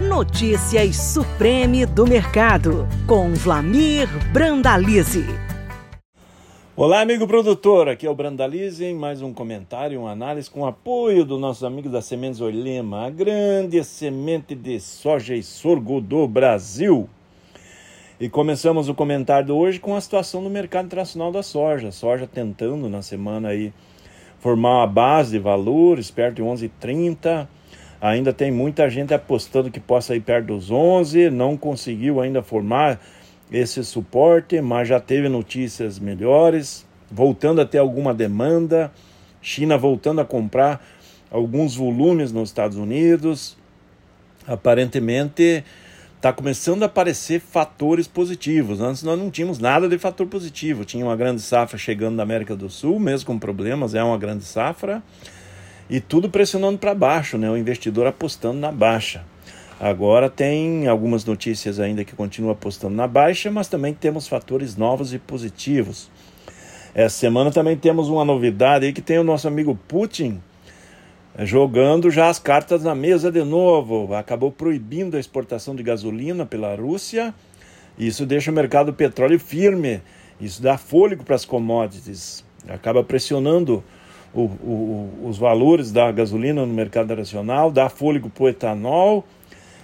Notícias Supreme do Mercado, com Vlamir Brandalize. Olá, amigo produtor, aqui é o Brandalize em mais um comentário, uma análise com apoio dos nossos amigos da Sementes Olema, a grande semente de soja e sorgo do Brasil. E começamos o comentário hoje com a situação do mercado internacional da soja. Soja tentando na semana aí formar uma base de valores perto de 11,30 Ainda tem muita gente apostando que possa ir perto dos 11, não conseguiu ainda formar esse suporte, mas já teve notícias melhores, voltando a ter alguma demanda, China voltando a comprar alguns volumes nos Estados Unidos. Aparentemente está começando a aparecer fatores positivos. Antes nós não tínhamos nada de fator positivo. Tinha uma grande safra chegando da América do Sul, mesmo com problemas, é uma grande safra e tudo pressionando para baixo, né? O investidor apostando na baixa. Agora tem algumas notícias ainda que continuam apostando na baixa, mas também temos fatores novos e positivos. Essa semana também temos uma novidade aí que tem o nosso amigo Putin jogando já as cartas na mesa de novo. Acabou proibindo a exportação de gasolina pela Rússia. Isso deixa o mercado do petróleo firme. Isso dá fôlego para as commodities. Acaba pressionando o, o, os valores da gasolina no mercado nacional, dá fôlego para o etanol.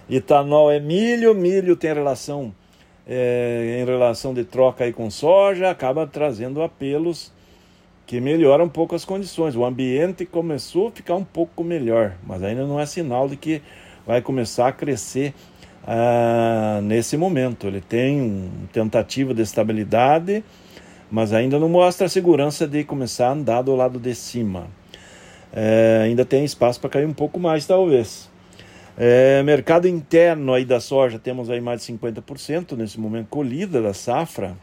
Etanol é milho, milho tem relação é, em relação de troca aí com soja, acaba trazendo apelos que melhoram um pouco as condições. O ambiente começou a ficar um pouco melhor, mas ainda não é sinal de que vai começar a crescer ah, nesse momento. Ele tem uma tentativa de estabilidade mas ainda não mostra a segurança de começar a andar do lado de cima. É, ainda tem espaço para cair um pouco mais, talvez. É, mercado interno aí da soja, temos aí mais de 50% nesse momento colhida da safra.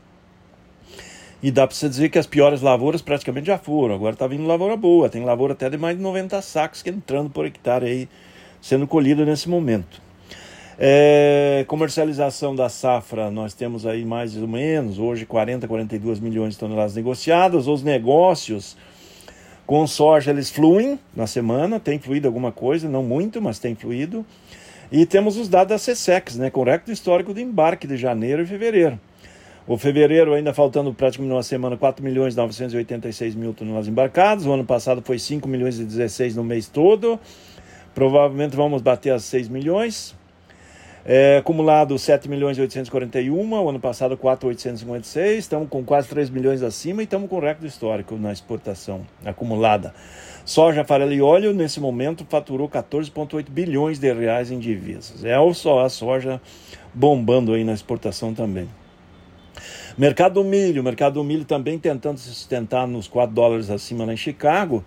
E dá para você dizer que as piores lavouras praticamente já foram. Agora está vindo lavoura boa, tem lavoura até de mais de 90 sacos que entrando por hectare aí, sendo colhida nesse momento. É, comercialização da safra, nós temos aí mais ou menos, hoje 40, 42 milhões de toneladas negociadas. Os negócios com soja, eles fluem na semana, tem fluído alguma coisa, não muito, mas tem fluído. E temos os dados da CSEX, né, com recorde histórico de embarque de janeiro e fevereiro. O fevereiro, ainda faltando praticamente uma semana, 4 milhões e 986 mil toneladas embarcadas. O ano passado foi 5 milhões e 16 no mês todo. Provavelmente vamos bater as 6 milhões. É, acumulado 7 milhões e 841, o ano passado 4,856, estamos com quase 3 milhões acima e estamos com recorde histórico na exportação acumulada. Soja, farelo e óleo, nesse momento, faturou 14,8 bilhões de reais em divisas. É só a soja bombando aí na exportação também. Mercado do milho, mercado do milho também tentando se sustentar nos 4 dólares acima lá em Chicago,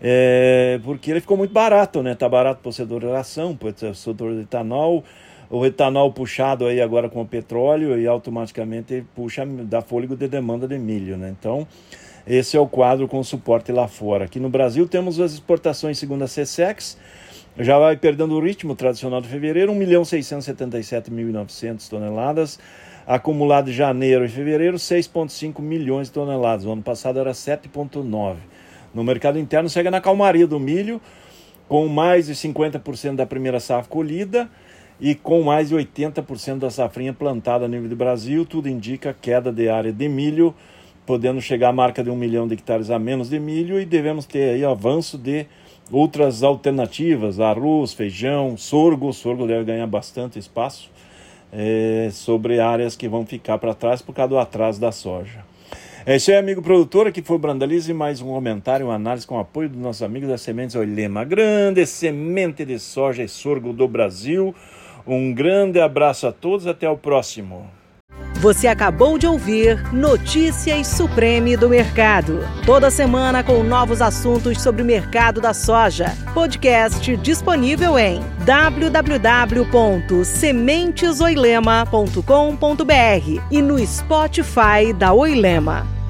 é, porque ele ficou muito barato, né? Tá barato para o setor de ração, para o setor de etanol, o etanol puxado aí agora com o petróleo e automaticamente puxa, dá fôlego de demanda de milho, né? Então, esse é o quadro com suporte lá fora. Aqui no Brasil temos as exportações segundo a CSEX, já vai perdendo o ritmo tradicional de fevereiro, 1.677.900 toneladas, acumulado de janeiro e fevereiro, 6,5 milhões de toneladas, o ano passado era 7,9. No mercado interno segue na calmaria do milho, com mais de 50% da primeira safra colhida, e com mais de 80% da safrinha plantada a nível do Brasil, tudo indica queda de área de milho, podendo chegar à marca de um milhão de hectares a menos de milho e devemos ter aí avanço de outras alternativas, arroz, feijão, sorgo, o sorgo deve ganhar bastante espaço é, sobre áreas que vão ficar para trás por causa do atraso da soja. É isso aí, amigo produtor, aqui foi o Brandalize, mais um comentário, uma análise com apoio dos nossos amigos da Sementes Olema, grande semente de soja e sorgo do Brasil, um grande abraço a todos, até o próximo. Você acabou de ouvir Notícias Supreme do Mercado. Toda semana com novos assuntos sobre o mercado da soja. Podcast disponível em www.sementesoilema.com.br e no Spotify da Oilema.